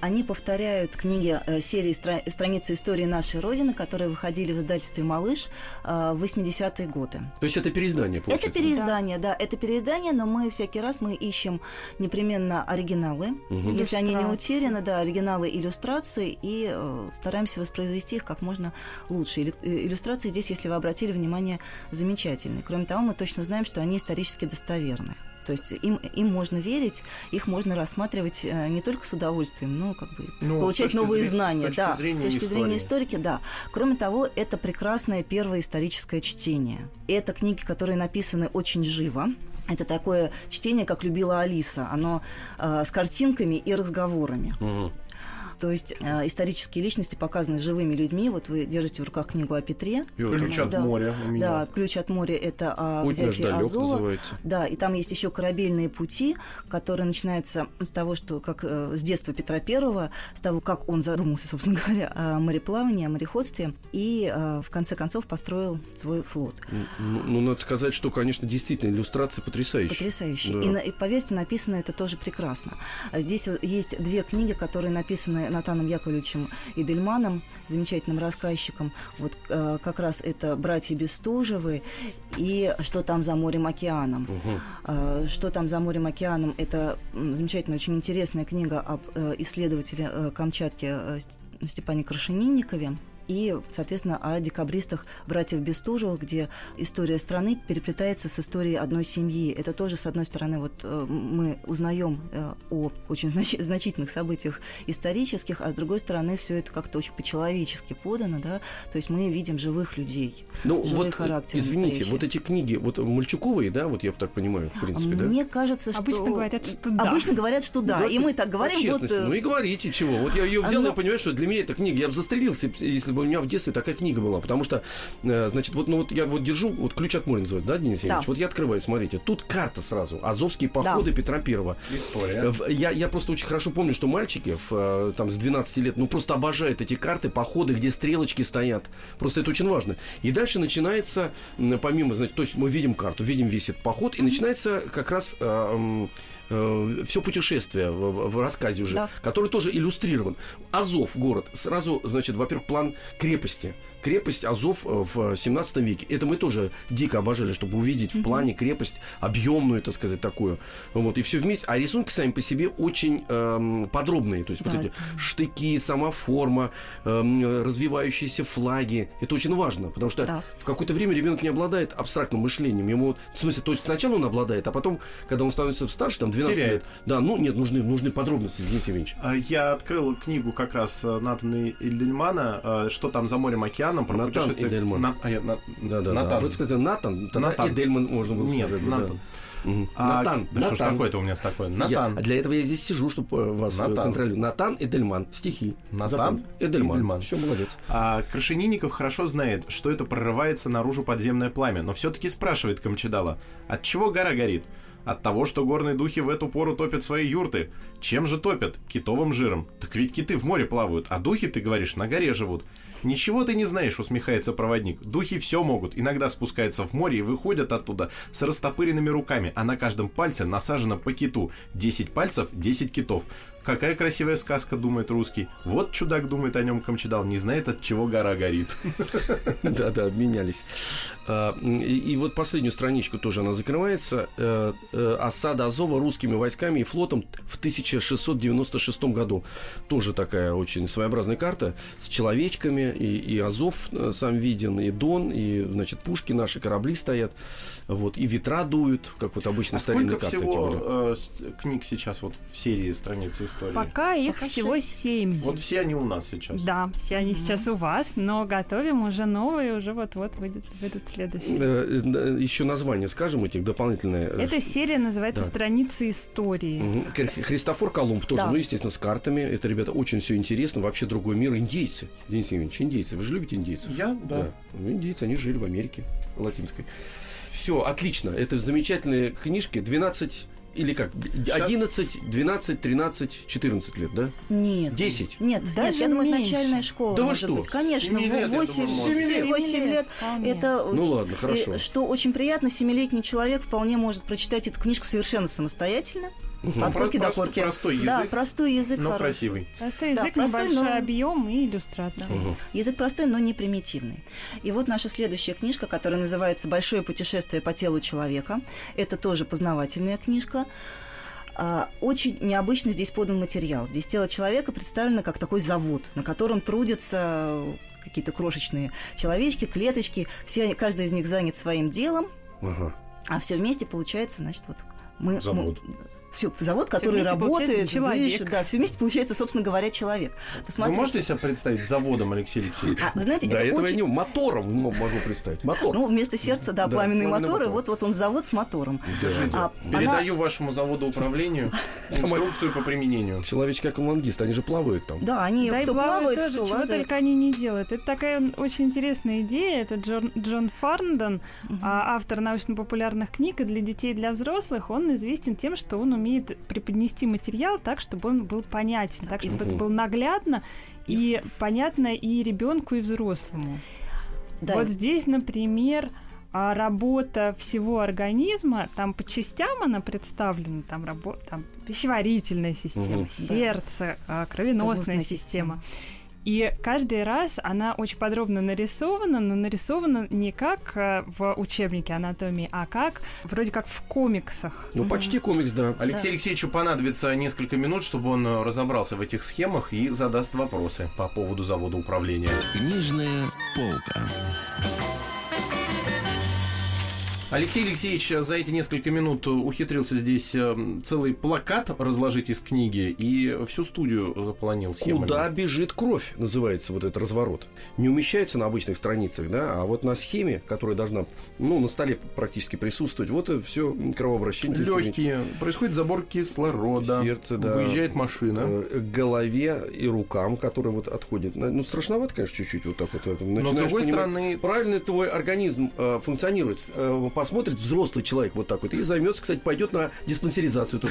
S5: Они повторяют книги э, серии стра- «Страницы истории нашей Родины», которые выходили в издательстве «Малыш» э, в 80-е годы.
S2: То есть это переиздание, получается?
S5: Это переиздание, да. это переиздание, но мы всякий раз мы ищем непременно оригиналы,
S2: Мгм.
S5: если они не утеряны, да, оригиналы иллюстрации, и э, стараемся воспроизвести их как можно лучше. Иллюстрации здесь, если вы обратили внимание, замечательные. Кроме того, мы точно знаем, что они исторически достоверны. То есть им, им можно верить, их можно рассматривать э, не только с удовольствием, но как бы
S3: Ну,
S5: получать новые
S3: зрения-
S5: знания.
S3: с точки
S5: да,
S3: зрения
S5: с точки зрения
S3: истории.
S5: историки, да. Кроме того, это прекрасное первое историческое чтение. Это книги, которые написаны очень живо. Это такое чтение, как любила Алиса. Оно э, с картинками и разговорами.
S2: Мгм.
S5: То есть э, исторические личности показаны живыми людьми. Вот вы держите в руках книгу о Петре.
S3: Ключ от
S5: Да.
S3: моря у меня.
S5: Да, ключ от моря это о
S2: Путь
S5: взятии Азова.
S2: называется.
S5: Да, и там есть еще корабельные пути, которые начинаются с того, что как э, с детства Петра Первого, с того, как он задумался, собственно говоря, о мореплавании, о мореходстве, и э, в конце концов построил свой флот.
S2: Ну, ну, надо сказать, что, конечно, действительно иллюстрации потрясающие.
S5: Потрясающе.
S2: Да.
S5: И, и поверьте, написано это тоже прекрасно. А здесь вот есть две книги, которые написаны Натаном Яковлевичем Идельманом, замечательным рассказчиком. Вот э, как раз это «Братья Бестужевы» и «Что там за морем океаном».
S2: Мгм.
S5: А, Что там за морем океаном? Это замечательная, очень интересная книга об э, исследователе э, Камчатки э, Ст- Степане Крашенинникове. И, соответственно, о декабристах братьев Бестужевых, где история страны переплетается с историей одной семьи. Это тоже, с одной стороны, вот э, мы узнаем э, о очень значи- значительных событиях исторических, а с другой стороны, все это как-то очень по-человечески подано, да, то есть мы видим живых людей.
S2: Ну,
S5: Живые
S2: вот,
S5: характеры
S2: извините,
S5: настоящие.
S2: вот эти книги, вот мальчуковые, да, вот я так понимаю, в принципе, да?
S5: Мне кажется, что...
S4: Обычно говорят, что да.
S5: Обычно говорят, что да. И мы так говорим, вот... э,
S2: Ну и говорите, чего. Вот я ее взял,
S5: ну-
S2: я понимаю, что для меня эта книга, я бы застрелился, если бы у меня в детстве такая книга была. Потому что, э, значит, вот, ну вот я вот держу, вот ключ от моря называется, да, Денис Евгеньевич?
S5: Да.
S2: Вот я открываю, смотрите, тут карта сразу. Азовские походы Петра Первого.
S3: История.
S2: В- Я, я просто очень хорошо помню, что мальчики в, э, там, с 12 лет, ну, просто обожают эти карты, походы, где стрелочки стоят. Просто это очень важно. И дальше начинается, помимо, значит, то есть мы видим карту, видим весь этот поход, и начинается как раз э, м, все путешествие в, в рассказе уже,
S5: Да.
S2: который тоже иллюстрирован. Азов город. Сразу, значит, во-первых, план крепости. Крепость Азов э, в 17 веке. Это мы тоже дико обожали, чтобы увидеть в плане крепость объемную, так сказать, такую. Вот, и все вместе. А рисунки сами по себе очень эм, подробные. То есть вот
S5: Да.
S2: эти штыки, сама форма, эм, развивающиеся флаги. Это очень важно, потому что
S5: Да.
S2: в какое-то время ребенок не обладает абстрактным мышлением. Ему, в смысле, то есть сначала он обладает, а потом, когда он становится старше, там 12
S3: Теряет.
S2: лет. Да, ну нет, нужны, нужны подробности, Денис Евгеньевич.
S3: А, Я открыл книгу как раз э, Натана Эдельмана э, «Что там за морем океаном?» про
S2: Натан
S3: путешествие.
S2: Эдельман.
S3: На- а я- на-
S2: Да, да,
S3: Натан.
S2: да. Вы сказали Натан, тогда
S3: Натан.
S2: Эдельман можно было
S3: Нет,
S2: сказать. да.
S3: Натан.
S2: Мгм.
S3: А,
S2: Натан.
S3: Да что ж
S2: Натан.
S3: такое-то у меня с такой?
S2: Я-
S3: Натан.
S2: а для этого я здесь сижу, чтобы вас э,
S3: Натан.
S2: контролировать. Натан Эдельман. Стихи.
S3: Натан.
S2: Эдельман.
S3: Эдельман.
S2: Все, молодец.
S3: А Крашенинников хорошо знает, что это прорывается наружу подземное пламя, но все-таки спрашивает Камчедала, от чего гора горит? От того, что горные духи в эту пору топят свои юрты. Чем же топят? Китовым жиром. Так ведь киты в море плавают, а духи, ты говоришь, на горе живут. Ничего ты не знаешь, усмехается проводник. Духи все могут. Иногда спускаются в море и выходят оттуда с растопыренными руками, а на каждом пальце насажено по киту. 10 пальцев, 10 китов. Какая красивая сказка, думает русский. Вот чудак думает о нем Камчедал, не знает, от чего гора горит.
S2: Да, да, обменялись. А, И, вот последнюю страничку тоже она закрывается. Э, э, Осада Азова русскими войсками и флотом в 1696 году. Тоже такая очень своеобразная карта с человечками. И, и Азов э, сам виден, и Дон, и, значит, пушки наши, корабли стоят. Вот, и ветра дуют, как вот обычно
S3: А
S2: старинные
S3: сколько
S2: карты. были.
S3: всего книг сейчас вот в серии страницы истории?
S4: Пока их
S5: Пока
S4: всего
S5: шесть.
S4: семь.
S3: Вот все они у нас сейчас.
S4: Да, все они сейчас у вас, но готовим уже новые, уже вот-вот выйдут, выйдут следующие.
S2: Э, Еще название скажем этих дополнительные. э,
S4: Эта серия называется
S2: Да.
S4: «Страницы истории».
S2: Христофор Колумб тоже,
S5: Да.
S2: ну, естественно, с картами. Это, ребята, очень все интересно. Вообще другой мир. Индейцы. Денис Евгеньевич, индейцы. Вы же любите индейцев?
S3: Я, да.
S2: Ну, индейцы, они жили в Америке латинской. Все, отлично. Это замечательные книжки. 12 или как?
S3: Сейчас-
S2: 11, 12, 13, 14 лет, да?
S5: Нет.
S2: 10.
S5: Нет, нет,
S4: Даже
S5: я думаю,
S4: меньше.
S5: начальная школа
S2: Да вы
S5: может
S2: что?
S5: быть. Конечно,
S3: Семи лет, я
S5: 8,
S3: думаю, можно.
S2: Семи
S5: 8 лет.
S4: вполне.
S5: Это
S2: Ну ладно, хорошо.
S5: что очень приятно, семилетний человек вполне может прочитать эту книжку совершенно самостоятельно.
S2: Мгм.
S5: От корки до корки.
S3: простой язык,
S5: Да, простой язык
S3: но
S5: хороший.
S3: красивый.
S4: Простой
S5: Да,
S4: язык,
S5: простой,
S4: небольшой
S5: но-
S4: объем и иллюстрация.
S2: Мгм.
S5: Язык простой, но не примитивный. И вот наша следующая книжка, которая называется «Большое путешествие по телу человека». Это тоже познавательная книжка. А, Очень необычно здесь подан материал. Здесь тело человека представлено как такой завод, на котором трудятся какие-то крошечные человечки, клеточки. Все, каждый из них занят своим делом,
S2: Ага.
S5: а все вместе получается, значит, вот мы...
S3: Завод.
S5: Все, завод, который
S4: получается
S5: работает, дышит, да, все вместе получается, собственно говоря, человек.
S3: Вы
S5: Посмотрите.
S3: можете себя представить заводом, Алексей Алексеевич?
S5: А, вы знаете,
S2: До
S5: это
S2: этого
S5: очень...
S2: я не мотором ну, могу представить. Мотор.
S5: Ну, вместо сердца, да,
S2: Да,
S5: пламенные моторы.
S2: мотор.
S5: Вот, вот он завод с мотором.
S2: Держите.
S5: А она-
S3: Передаю вашему заводу управлению инструкцию по применению.
S2: Человечки аквалангисты, они же плавают там.
S5: Да, они
S4: Да и
S5: кто
S4: плавают
S5: плавает,
S4: тоже,
S5: кто
S4: чего
S5: лазает.
S4: только они не делают. Это такая очень интересная идея. Это Джон, Джон Фарндон, а, автор научно-популярных книг и для детей, и для взрослых. Он известен тем, что он умеет преподнести материал так, чтобы он был понятен, так, чтобы это было наглядно и понятно и ребенку, и взрослому.
S5: Да,
S4: Вот здесь, например, а, работа всего организма, там по частям она представлена, там, рабо- там пищеварительная система,
S2: Мгм.
S4: сердце, а, кровеносная
S5: Кровеносная
S4: система. И каждый раз она очень подробно нарисована, но нарисована не как а, в учебнике анатомии, а как вроде как в комиксах.
S2: Ну, почти комикс, да.
S3: Алексею Алексеевичу понадобится несколько минут, чтобы он э, разобрался в этих схемах и задаст вопросы по поводу завода управления.
S1: Книжная полка.
S3: Алексей Алексеевич за эти несколько минут ухитрился здесь э, целый плакат разложить из книги и всю студию заполонил схемами.
S2: Куда бежит кровь, называется вот этот разворот. Не умещается на обычных страницах, да, а вот на схеме, которая должна, ну, на столе практически присутствовать, вот это все кровообращение.
S3: Легкие. Происходит забор кислорода.
S2: Сердце, да.
S3: Выезжает машина.
S2: Э, голове и рукам, которые вот отходят. Ну, страшновато, конечно, чуть-чуть вот так вот. это.
S3: Но с
S2: Начинаешь
S3: другой
S2: понимать,
S3: стороны,
S2: Правильно твой организм э, функционирует, э, посмотрит взрослый человек вот так вот и займется, кстати, пойдет на диспансеризацию. Тут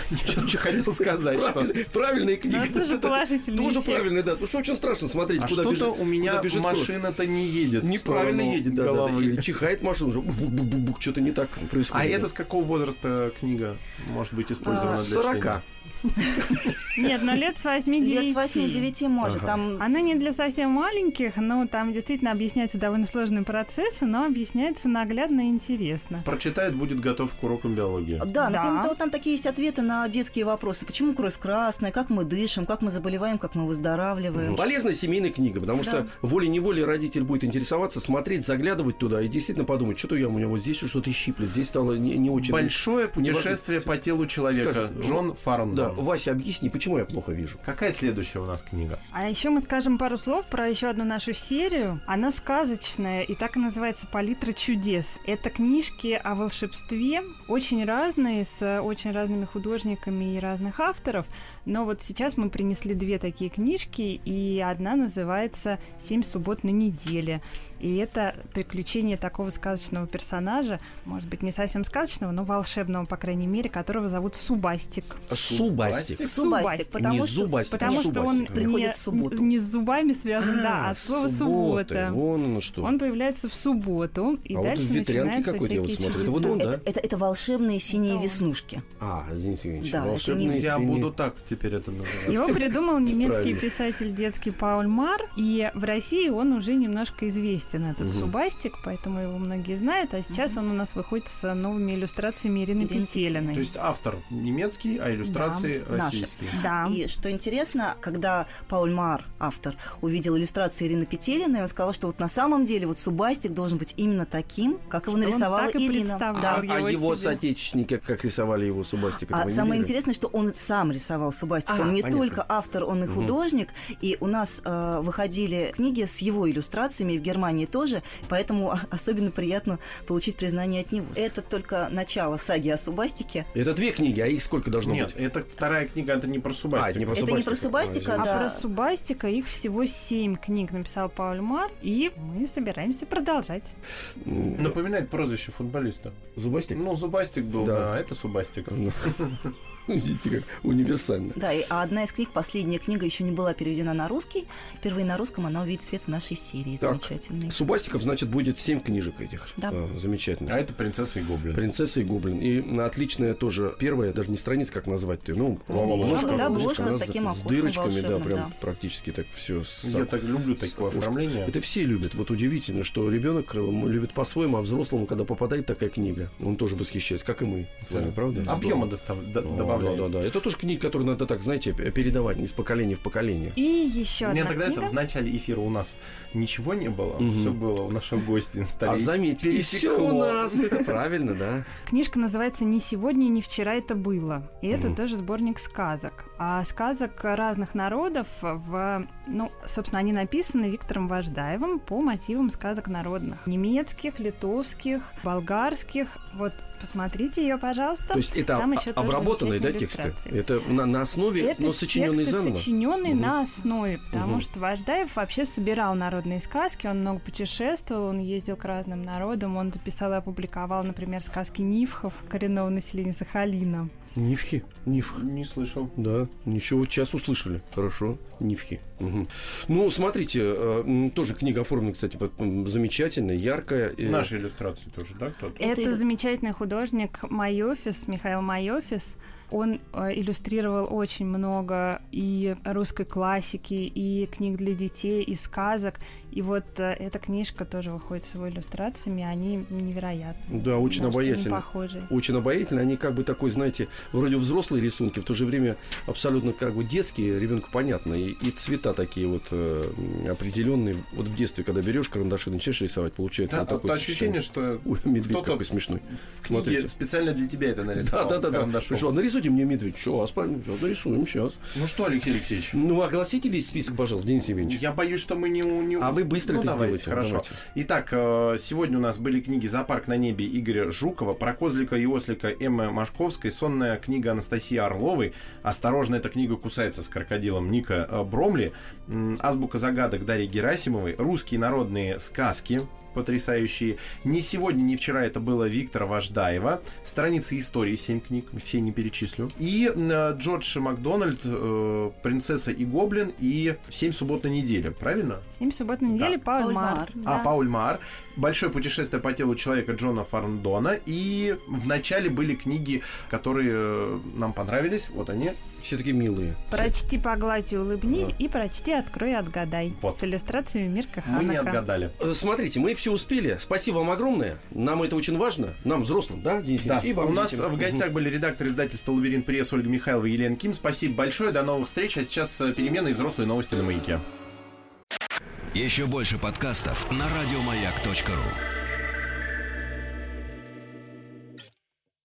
S3: Что хотел сказать, что...
S2: Правильная- Правильная книга.
S4: Но это же положительный
S2: Тоже правильно, да. Потому что очень страшно смотреть,
S3: А
S2: куда
S3: что-то
S2: бежит-
S3: у меня машина-то не едет.
S2: Неправильно едет, да, да. Или чихает машина, уже бук-бук-бук, что-то не так происходит.
S3: А это с какого возраста книга может быть использована
S2: А,
S3: для
S2: 40.
S4: Нет, но лет с 8
S5: Лет с 8-9 может.
S2: Ага.
S5: Там
S4: Она не для совсем маленьких, но там действительно объясняются довольно сложные процессы, но объясняется наглядно и интересно.
S3: Прочитает, будет готов к урокам биологии.
S5: Да,
S4: Да.
S5: кроме того, там такие есть ответы на детские вопросы. Почему кровь красная, как мы дышим, как мы заболеваем, как мы выздоравливаем.
S2: Полезная семейная книга, потому
S5: Да.
S2: что волей-неволей родитель будет интересоваться, смотреть, заглядывать туда и действительно подумать, что-то я у него вот здесь что-то щиплет, здесь стало не, не очень...
S3: Большое путешествие по телу человека.
S2: Скажет,
S3: Джон
S2: Да. Вася, объясни, почему я плохо вижу?
S3: Какая следующая у нас книга?
S4: А еще мы скажем пару слов про еще одну нашу серию. Она сказочная и так и называется «Палитра чудес». Это книжки о волшебстве, очень разные, с очень разными художниками и разных авторов. Но вот сейчас мы принесли две такие книжки, и одна называется «Семь суббот на неделе». И это приключение такого сказочного персонажа, может быть, не совсем сказочного, но волшебного, по крайней мере, которого зовут Субастик.
S2: Субастик.
S5: Зубастик. потому
S2: не
S5: что
S2: зубастик,
S4: Потому
S2: а
S4: что он.
S5: Приходит
S4: не,
S5: в субботу.
S4: не с зубами связан, да, а от слова
S2: субботы.
S4: суббота.
S2: Вон оно что.
S4: Он появляется в субботу, и
S2: а вот
S4: дальше
S2: в ветрянке
S4: начинаются всякие
S2: смотрит. Это вот он, да?
S5: это, это, это волшебные синие
S4: Это
S5: веснушки.
S2: А, Денис Евгеньевич,
S5: Да, это
S2: волшебные
S5: не-
S3: Я
S2: синие-
S3: буду так теперь это называть.
S4: Его придумал немецкий писатель детский Пауль Мар, и в России он уже немножко известен, этот
S2: Мгм.
S4: Субастик, поэтому его многие знают, а сейчас
S5: Мгм.
S4: он у нас выходит с новыми иллюстрациями Ирины Петелиной.
S3: То есть автор немецкий, а иллюстрации
S5: Да, наши.
S3: российские.
S4: Да.
S5: И что интересно, когда Пауль Мар, автор, увидел иллюстрации Ирины Петелиной, он сказал, что вот на самом деле вот Субастик должен быть именно таким, как его
S4: Что он
S5: нарисовала
S4: так и
S5: Ирина. Да.
S2: А, а
S4: его
S2: его
S4: себе.
S2: соотечественники, как рисовали его Субастик,
S5: А самое
S2: видели?
S5: интересное, что он сам рисовал Субастика.
S2: А,
S5: он не
S2: понятно.
S5: только автор, он и художник. И у нас э, выходили книги с его иллюстрациями в Германии тоже, поэтому а- особенно приятно получить признание от него. Это только начало саги о Субастике.
S2: Это две книги, а их сколько должно
S3: Нет,
S2: быть?
S3: это вторая книга, это не про Субастика.
S2: А, это не про
S5: Это не про
S2: Субастика. А,
S4: А
S5: да.
S4: про Субастика их всего семь книг написал Пауль Мар, и мы собираемся продолжать.
S3: Напоминает прозвище футболиста.
S2: Зубастик?
S3: Ну, Зубастик был,
S2: Да.
S3: да, а это Субастик.
S2: Видите, как универсально.
S5: Да, и, а одна из книг, последняя книга, еще не была переведена на русский. Впервые на русском она увидит свет в нашей серии.
S2: Так.
S5: Замечательной.
S2: Субастиков, значит, будет семь книжек этих.
S5: Да.
S2: А, замечательно.
S3: А это принцесса и гоблин.
S2: Принцесса и гоблин. И на отличная тоже первая, даже не страница, как назвать-то. Ну,
S3: Обложка, да,
S5: обложка с таким
S2: с дырочками, да, прям
S5: да.
S2: практически так все.
S3: Я так люблю такое оформление.
S2: Это все любят. Вот удивительно, что ребенок э, любит по-своему, а взрослому, когда попадает такая книга, он тоже восхищается, как и мы с вами, правда?
S3: Объема
S2: Здорово.
S3: Д-
S2: Да. Да, да. Это тоже книга, которую надо так, знаете, передавать из поколения в поколение.
S4: И еще
S3: Мне
S4: одна
S3: так нравится,
S4: книга.
S3: в начале эфира у нас ничего не было,
S2: Мгм.
S3: все было у нашего гостя на.
S2: А заметьте, и все у нас. Это правильно, да.
S4: Книжка называется «Не сегодня, не вчера это было». И это тоже сборник сказок. А сказок разных народов, в, ну, собственно, они написаны Виктором Важдаевым по мотивам сказок народных. Немецких, литовских, болгарских. Вот, посмотрите ее, пожалуйста.
S2: То есть это
S4: Там еще
S2: обработанные, да, тексты? Это на, на основе,
S4: Это
S2: но сочиненные
S4: тексты,
S2: заново?
S4: сочиненные
S2: Мгм.
S4: на основе, потому
S2: Мгм.
S4: что Важдаев вообще собирал народные сказки, он много путешествовал, он ездил к разным народам, он записал и опубликовал, например, сказки Нивхов, коренного населения Сахалина.
S2: Нивхи? Нивх.
S3: Не слышал.
S2: Да, ничего, сейчас услышали. Хорошо, Нивхи. Мгм. Ну, смотрите, э, тоже книга оформлена, кстати, замечательная, яркая. э,
S3: Наши иллюстрации тоже, да, кто-то?
S5: Это
S4: замечательный художник Майофис, Михаил Майофис. Он э, иллюстрировал очень много и русской классики, и книг для детей, и сказок. И вот э, эта книжка тоже выходит с его иллюстрациями, они невероятны.
S2: Да, очень
S4: они
S2: обаятельно.
S4: похожи.
S2: Очень обаятельно. Они как бы такой, знаете, вроде взрослые рисунки, в то же время абсолютно как бы детские, ребенку понятно. И, и цвета такие вот э, определенные. Вот в детстве, когда берешь карандаши и начинаешь рисовать, получается
S3: Да,
S2: вот такое
S3: ощущение, что
S2: Ой, медведь
S3: кто-то
S2: какой смешной.
S3: в книге
S2: Смотрите.
S3: специально для тебя это нарисовал.
S2: Да, да, да, да.
S3: карандашом.
S2: Что, нарисуйте мне медведь. Что, аспарин? Сейчас нарисуем, сейчас.
S3: Ну что, Алексей Алексеевич?
S2: Ну, огласите весь список, пожалуйста, Денис Евгеньевич.
S3: Я боюсь, что мы не... у- не...
S2: А вы быстро
S3: ну,
S2: это
S3: давайте,
S2: сделайте.
S3: Хорошо.
S2: Давайте.
S3: Итак, э, сегодня у нас были книги «Зоопарк на небе» Игоря Жукова, про козлика и ослика Эммы Машковской, сонная книга Анастасии Орловой, «Осторожно, эта книга кусается с крокодилом» Ника э, Бромли, «Азбука загадок» Дарьи Герасимовой, «Русские народные сказки», потрясающие. Ни сегодня, ни вчера это было Виктора Важдаева. Страницы истории, 7 книг, все не перечислю. И э, Джордж Макдональд, э, Принцесса и Гоблин и Семь суббот на неделе, правильно?
S4: Семь суббот на неделе,
S3: Да.
S4: Пауль
S5: Пауль
S4: Мар.
S5: Мар.
S3: А,
S4: Да.
S3: Пауль Мар, Большое путешествие по телу человека Джона Фарндона. И в начале были книги, которые э, нам понравились. Вот они.
S2: Все такие милые.
S4: Прочти, погладь и улыбнись, и прочти, открой и отгадай.
S3: Вот.
S4: С иллюстрациями Мирка
S3: Мы не
S4: Ханака.
S3: отгадали.
S2: Э, Смотрите, мы все успели. Спасибо вам огромное. Нам это очень важно. Нам, взрослым, да, Денис
S3: Да.
S2: И вам,
S3: У нас
S2: детям.
S3: в гостях были редактор издательства «Лабиринт пресс» Ольга Михайлова и Елена Ким. Спасибо большое, до новых встреч. А сейчас э, перемены и взрослые новости на «Маяке».
S1: Еще больше подкастов на радиомаяк.ру.